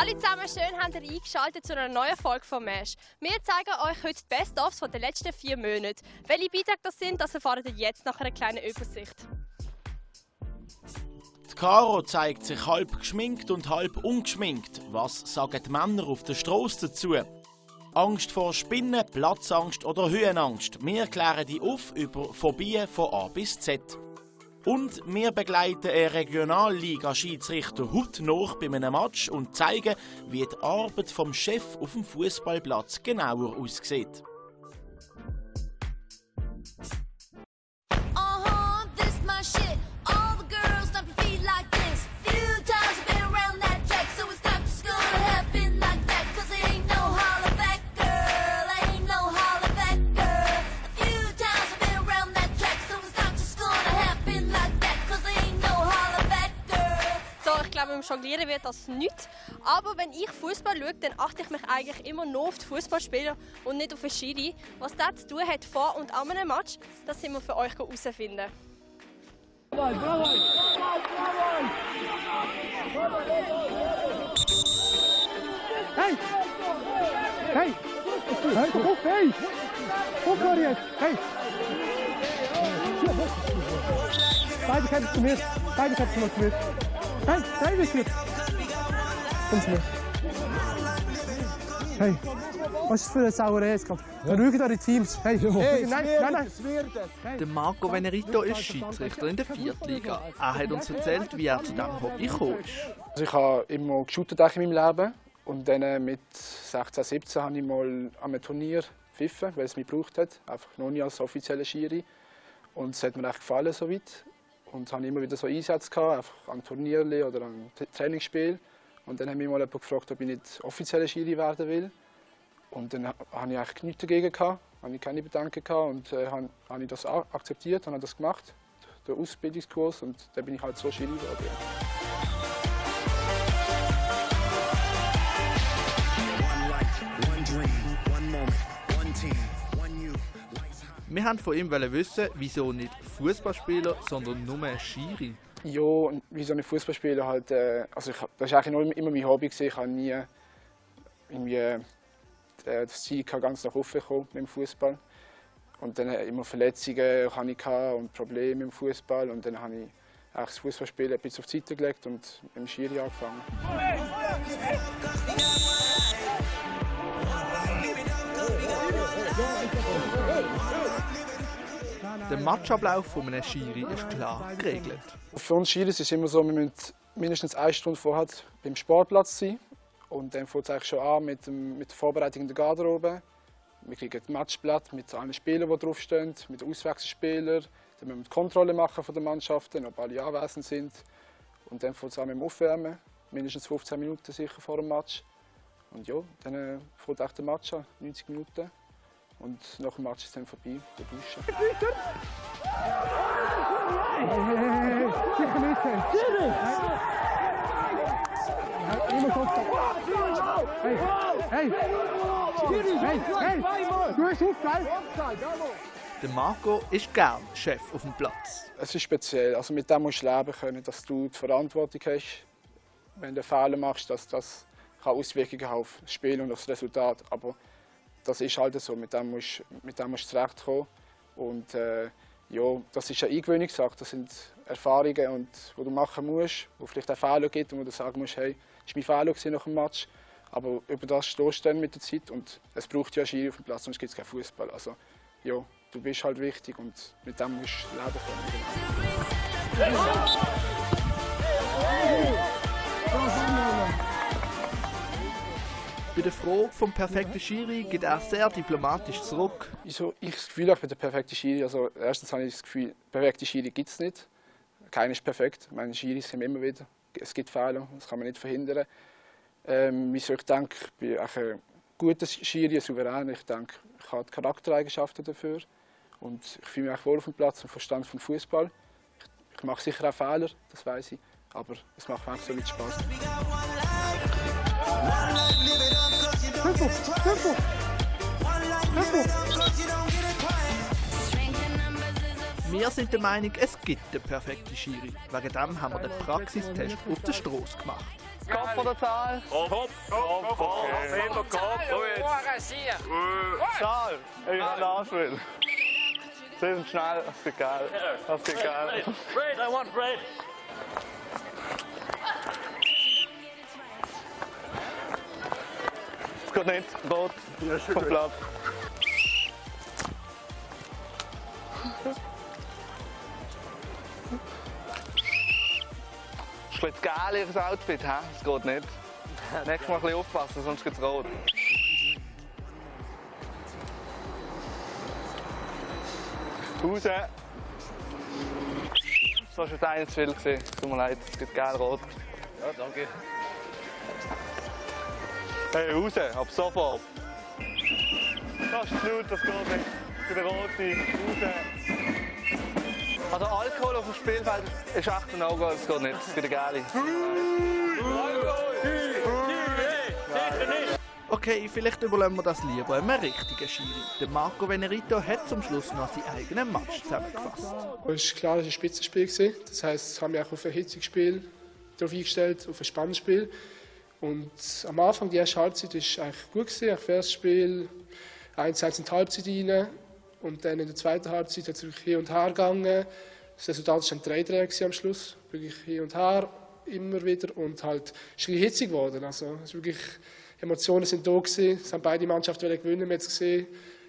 alle zusammen schön habt ihr eingeschaltet zu einer neuen Folge von Mesh. Wir zeigen euch heute die Best-ofs der letzten vier Monate. Welche Beiträge das sind, das erfahrt ihr jetzt nach einer kleinen Übersicht. Die Caro zeigt sich halb geschminkt und halb ungeschminkt. Was sagen die Männer auf der Straße dazu? Angst vor Spinnen, Platzangst oder Höhenangst. Wir klären die auf über Phobien von A bis Z. Und wir begleiten einen Regionalliga-Schiedsrichter hautnah bei einem Match und zeigen, wie die Arbeit vom Chef auf dem Fußballplatz genauer aussieht. Uh-huh, this my shit. So, ich glaube, im Jonglieren wird das nichts. Aber wenn ich Fußball schaue, dann achte ich mich eigentlich immer nur auf die Fußballspieler und nicht auf den Schiri. Was das zu tun hat vor und an einem Match, das sind wir für euch herausfinden. Hey! Hey! Hey, op, hey! Op, Marius! Hey! Beide kämpfen zu mir! Beide kämpfen mal zu mir! Hey, hey, bis jetzt! Komm zu mir! Hey! Was ist für eine Sauerei jetzt gerade? Schaut eure Teams! Hey! hey nein, nein, nein! Der Marco Venerito ist Schiedsrichter in der Viertliga. Er hat uns erzählt, wie er zu diesem Hobby gekommen ist. Also ich habe immer geshootet in meinem Leben. Und dann äh, mit 16, 17 habe ich mal an einem Turnier pfiffen, weil es mich gebraucht hat. Einfach noch nie als offizieller Schiri. Und es hat mir echt gefallen soweit. Und habe immer wieder so Einsätze gehabt, einfach an Turnieren oder an Trainingsspielen. Und dann hat mich mal jemand gefragt, ob ich nicht offizieller Schiri werden will. Und dann ha- habe ich eigentlich nichts dagegen gehabt, habe ich keine Bedenken gehabt und äh, habe, habe ich das akzeptiert und habe das gemacht, den Ausbildungskurs und dann bin ich halt so Schiri geworden. Wir haben von ihm wissen, wieso nicht Fußballspieler, sondern nur Schiri. Ja, und wie so ein Fußballspieler halt, äh, also ich, das war eigentlich immer mein Hobby gewesen. Ich habe nie irgendwie äh, das Ziel gehabt, ganz nach oben kommen mit dem Fußball. Und dann äh, immer Verletzungen hatte ich gehabt und Probleme im Fußball und dann habe ich eigentlich das Fußballspielen ein bisschen auf die Seite gelegt und mit dem Schiri angefangen. Der Matchablauf von einem Schiri ist klar geregelt. Für uns Schiris ist es immer so, wir müssen mindestens eine Stunde vorher beim Sportplatz sein. Und dann fängt es eigentlich schon an mit, dem, mit der Vorbereitung in der Garderobe. Wir kriegen ein Matchblatt mit allen Spielern, die draufstehen, mit den Auswechselspielern. Dann müssen wir die Kontrolle machen von den Mannschaften, ob alle anwesend sind. Und dann fängt es an mit dem Aufwärmen, mindestens 15 Minuten sicher vor dem Match. Und ja, dann äh, fängt auch der Match an, 90 Minuten. Und nach dem Match ist es dann vorbei, der Duschen. Hey! Hey! Hey! Hey! Du hast geil! Der Marco ist gern Chef auf dem Platz. Es ist speziell. Also mit dem musst du leben können, dass du die Verantwortung hast. Wenn du Fehler machst, dass das kann Auswirkungen auf das Spiel und auf das Resultat. Aber das ist halt so. Mit dem musst, mit dem musst du zurechtkommen. Und äh, ja, das ist eine Eingewöhnungssache. Das sind Erfahrungen, und, die du machen musst, wo vielleicht auch Fehler gibt und wo du sagen musst, hey, das war mein Fehler nach dem Match. Aber über das stehst du dann mit der Zeit und es braucht ja Schiri auf dem Platz, sonst gibt es keinen Fußball. Also ja, du bist halt wichtig und mit dem musst du leben können. Bei der Frage vom perfekten Schiri geht er sehr diplomatisch zurück. Wieso ich das Gefühl habe, bin der perfekte Schiri. Also erstens habe ich das Gefühl, perfekte Schiri gibt es nicht. Keiner ist perfekt. Meine Schiris haben immer wieder. Es gibt Fehler, das kann man nicht verhindern. Ähm, ich denke, ich bin auch ein guter Schiri, ein Souverän. Ich denke, ich habe die Charaktereigenschaften dafür. Und ich fühle mich auch wohl auf dem Platz und Verstand vom Fußball. Ich, ich mache sicher auch Fehler, das weiß ich. Aber es macht mir einfach so mit Spaß. Tempo! Tempo! Tempo! Wir sind der Meinung, es gibt den perfekten Schiri. Wegen dem haben wir den Praxistest auf der Straße gemacht. Kopf oder Zahl? Kopf, Kopf, Kopf. Immer Kopf. Oh, jetzt. Zahl. Ich kann nachspielen. Sie sind schnell, das geht geil. Das geht geil. Fred, I want Fred. Es geht nicht. Rot. Vom Platz. Ist ein bisschen geil, Ihr Outfit, hä? Es geht nicht. Nächstes Mal ein bisschen aufpassen, sonst geht's rot. Raus. Das war schon einer zu viel. gewesen. Tut mir leid, es gibt geil rot. Ja, danke. Hey, raus, ab sofort. Das ist laut, das geht nicht. Für den Roten, raus. Also Alkohol auf dem Spielfeld ist echt ein No-Go, das geht nicht. Das gibt eine geile. Okay, vielleicht überlassen wir das lieber einem richtigen Schiri. Der Marco Venerito hat zum Schluss noch seinen eigenen Match zusammengefasst. Es war klar, es war ein Spitzenspiel. Das heisst, ich habe mich auch auf ein Hitzespiel eingestellt, auf ein spannendes Spiel. Und am Anfang, die erste Halbzeit, war eigentlich gut. Gewesen. Das erste Spiel 1-1 in die Halbzeit rein. Und dann in der zweiten Halbzeit hat es wirklich hin und her gegangen. Das Resultat war dann 3-3 gewesen am Schluss. Wirklich hin und her, immer wieder. Und halt, es ist hitzig geworden. Also, es wirklich, Emotionen sind da gewesen. Es haben beide Mannschaften wollen gewinnen, wir haben es gesehen.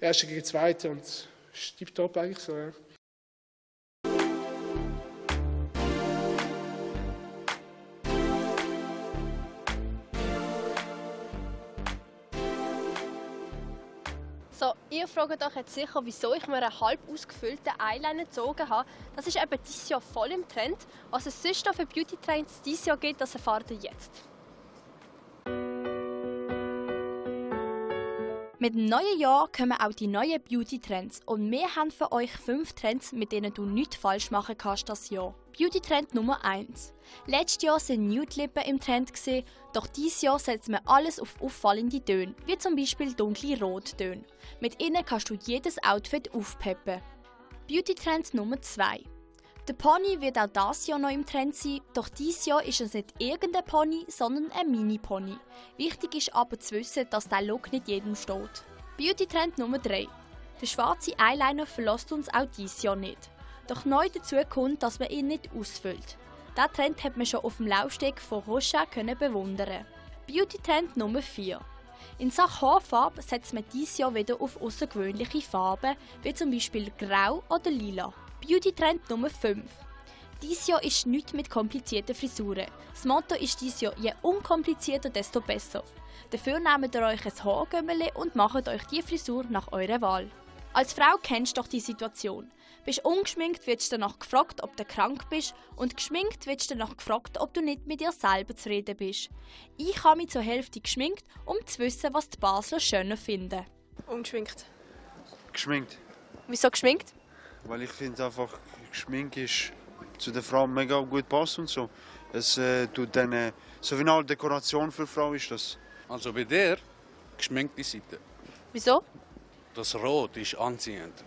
Erste gegen Zweite und es ist eigentlich so, ja. Ihr fragt euch jetzt sicher, wieso ich mir einen halb ausgefüllten Eyeliner gezogen habe. Das ist eben dieses Jahr voll im Trend. Was es sonst noch für Beauty Trends dieses Jahr gibt, das erfahrt ihr jetzt. Mit dem neuen Jahr kommen auch die neuen Beauty-Trends und wir haben für euch fünf Trends, mit denen du nichts falsch machen kannst das Jahr. Beauty-Trend Nummer 1. Letztes Jahr sind Nude-Lippen im Trend, gewesen, doch dieses Jahr setzt man alles auf auffallende Töne, wie zum Beispiel dunkle Rottöne. Mit ihnen kannst du jedes Outfit aufpeppen. Beauty-Trend Nummer 2. Der Pony wird auch dieses Jahr noch im Trend sein, doch dieses Jahr ist es nicht irgendein Pony, sondern ein Mini-Pony. Wichtig ist aber zu wissen, dass der Look nicht jedem steht. Beauty-Trend Nummer 3. Der schwarze Eyeliner verlässt uns auch dieses Jahr nicht. Doch neu dazu kommt, dass man ihn nicht ausfüllt. Diesen Trend hat man schon auf dem Laufsteg von Rocha können bewundern. Beauty-Trend Nummer 4. In Sachen Haarfarbe setzt man dieses Jahr wieder auf außergewöhnliche Farben, wie zum Beispiel Grau oder Lila. Beauty-Trend Nummer 5. Dieses Jahr ist nichts mit komplizierten Frisuren. Das Motto ist dieses Jahr je unkomplizierter, desto besser. Dafür nehmt ihr euch ein Haargömmeli und macht euch die Frisur nach eurer Wahl. Als Frau kennst du doch die Situation. Bist ungeschminkt, wirst du danach gefragt, ob du krank bist und geschminkt wirst du danach gefragt, ob du nicht mit dir selber zufrieden bist. Ich habe mich zur Hälfte geschminkt, um zu wissen, was die Basler schöner finden. Ungeschminkt. Geschminkt. Wieso geschminkt? Weil ich finde einfach, Geschmink ist zu der Frau mega gut passt und so. Es äh, tut dann, äh, so wie eine Art Dekoration für Frau ist das. Also bei der geschminkte Seite. Wieso? Das Rot ist anziehend.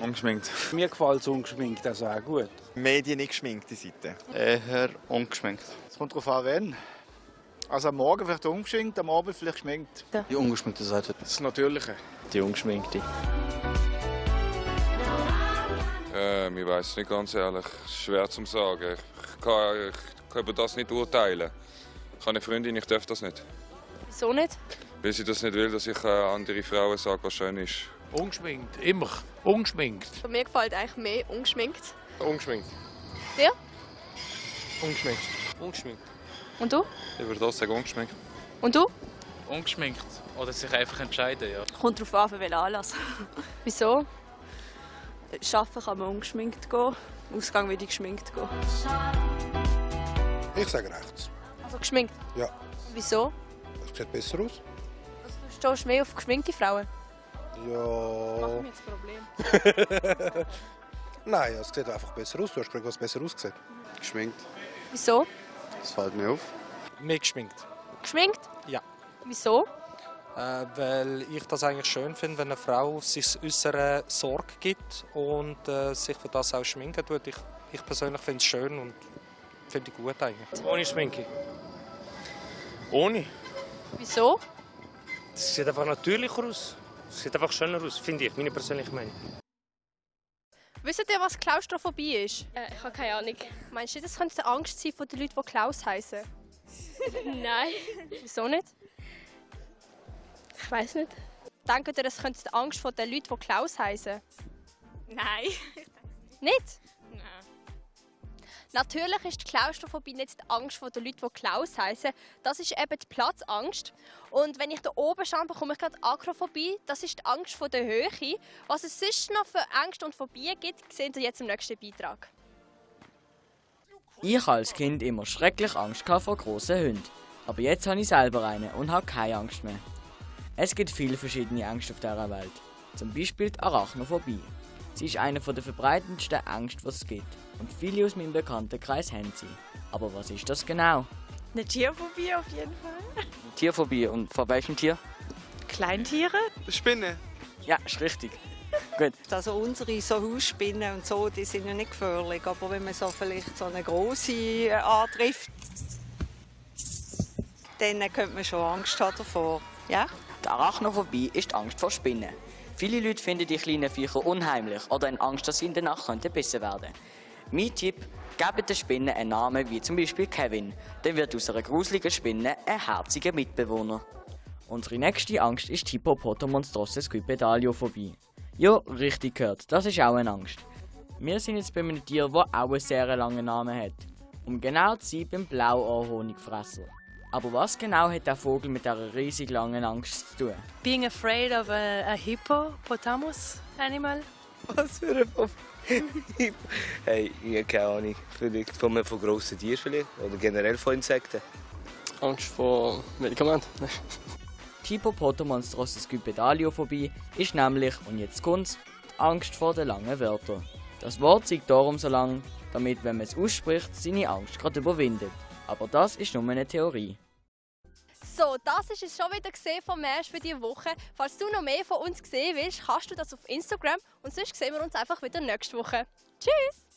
Ungeschminkt. Mir gefällt es ungeschminkt, also auch gut. Medien nicht geschminkte Seite. Eher ungeschminkt. Es kommt darauf an, wenn. Also am Morgen vielleicht ungeschminkt, am Abend vielleicht geschminkt. Die ungeschminkte Seite. Das Natürliche. Die ungeschminkte. Ähm, ich weiß nicht ganz ehrlich. Schwer zu sagen. Ich kann, ich kann über das nicht urteilen. Ich habe eine Freundin, ich darf das nicht. Wieso nicht? Weil sie das nicht will, dass ich äh, andere Frauen sage, was schön ist. Ungeschminkt, immer. Ungeschminkt. Für mir gefällt eigentlich mehr ungeschminkt. Ungeschminkt. Dir? Ungeschminkt. Ungeschminkt. Und du? Ich würde das sagen, ungeschminkt. Und du? Ungeschminkt. Oder sich einfach entscheiden, ja. Kommt darauf an, für welchen Anlass. Wieso? Arbeiten kann man ungeschminkt gehen, Ausgang will ich geschminkt gehen. Ich sage rechts. Also geschminkt? Ja. Wieso? Das sieht besser aus. Du stehst mehr auf geschminkte Frauen. Ja. Mach mir das Problem. Nein, es sieht einfach besser aus. Du hast gerade was besser ausgesehen. Geschminkt. Wieso? Das fällt mir auf. Mehr geschminkt. Geschminkt? Ja. Wieso? Äh, weil ich das eigentlich schön finde, wenn eine Frau auf sich Äußere Sorge gibt und äh, sich für das auch schminken tut. Ich, ich persönlich finde es schön und finde ich gut eigentlich. Ohne Schminke. Ohne. Wieso? Das sieht einfach natürlicher aus. Es sieht einfach schöner aus, finde ich, meine persönliche Meinung. Wisst ihr, was Klaustrophobie ist? Äh, ich habe keine Ahnung. Meinst du, das könnte die Angst sein von den Leuten, die Klaus heißen? Nein. Wieso nicht? Ich weiß nicht. Denkt ihr, das könnte die Angst von den Leuten, die Klaus heißen? Nein. Nicht? Nein. Natürlich ist die Klaustrophobie nicht die Angst von den Leuten, die Klaus heißen. Das ist eben die Platzangst. Und wenn ich da oben schaue, bekomme ich gerade Akrophobie. Das ist die Angst vor der Höhe. Was es sonst noch für Ängste und Phobien gibt, sehen Sie jetzt im nächsten Beitrag. Ich hatte als Kind immer schrecklich Angst vor grossen Hunden. Aber jetzt habe ich selber eine und habe keine Angst mehr. Es gibt viele verschiedene Ängste auf dieser Welt. Zum Beispiel die Arachnophobie. Sie ist eine der verbreitendsten Ängste, die es gibt. Und viele aus meinem Bekanntenkreis haben sie. Aber was ist das genau? Eine Tierphobie auf jeden Fall. Tierphobie. Und vor welchem Tier? Kleintiere? Spinne. Ja, ist richtig. Gut. Also unsere so Hausspinnen und so, die sind ja nicht gefährlich. Aber wenn man so vielleicht so eine große äh, antrifft, dann könnte man schon Angst haben davor. Ja? Arachnophobie ist die Angst vor Spinnen. Viele Leute finden die kleinen Viecher unheimlich oder haben Angst, dass sie in der Nacht könnten gebissen werden. Mein Tipp, gebt den Spinnen einen Namen wie zum Beispiel Kevin. Dann wird aus einer gruseligen Spinne ein herziger Mitbewohner. Unsere nächste Angst ist die Hippopotamonstrose Squipedaliophobie. Ja, richtig gehört, das ist auch eine Angst. Wir sind jetzt bei einem Tier, das auch einen sehr langen Namen hat. Um genau zu sein, beim Blauohrhonigfresser. Aber was genau hat der Vogel mit dieser riesig langen Angst zu tun? Being afraid of a, a hippopotamus animal. Was für ein Pop Hey, ich habe keine Ahnung. Vielleicht von, einem- von grossen Tieren vielleicht. Oder generell von Insekten. Angst vor Medikamenten? Die Hippopotamonstrose Squipedaliophobie ist nämlich, und jetzt kommt's, Angst vor den langen Wörtern. Das Wort zeigt darum so lang, damit, wenn man es ausspricht, seine Angst gerade überwindet. Aber das ist nur eine Theorie. So, das ist es schon wieder gesehen vom für diese Woche. Falls du noch mehr von uns sehen willst, kannst du das auf Instagram und sonst sehen wir uns einfach wieder nächste Woche. Tschüss!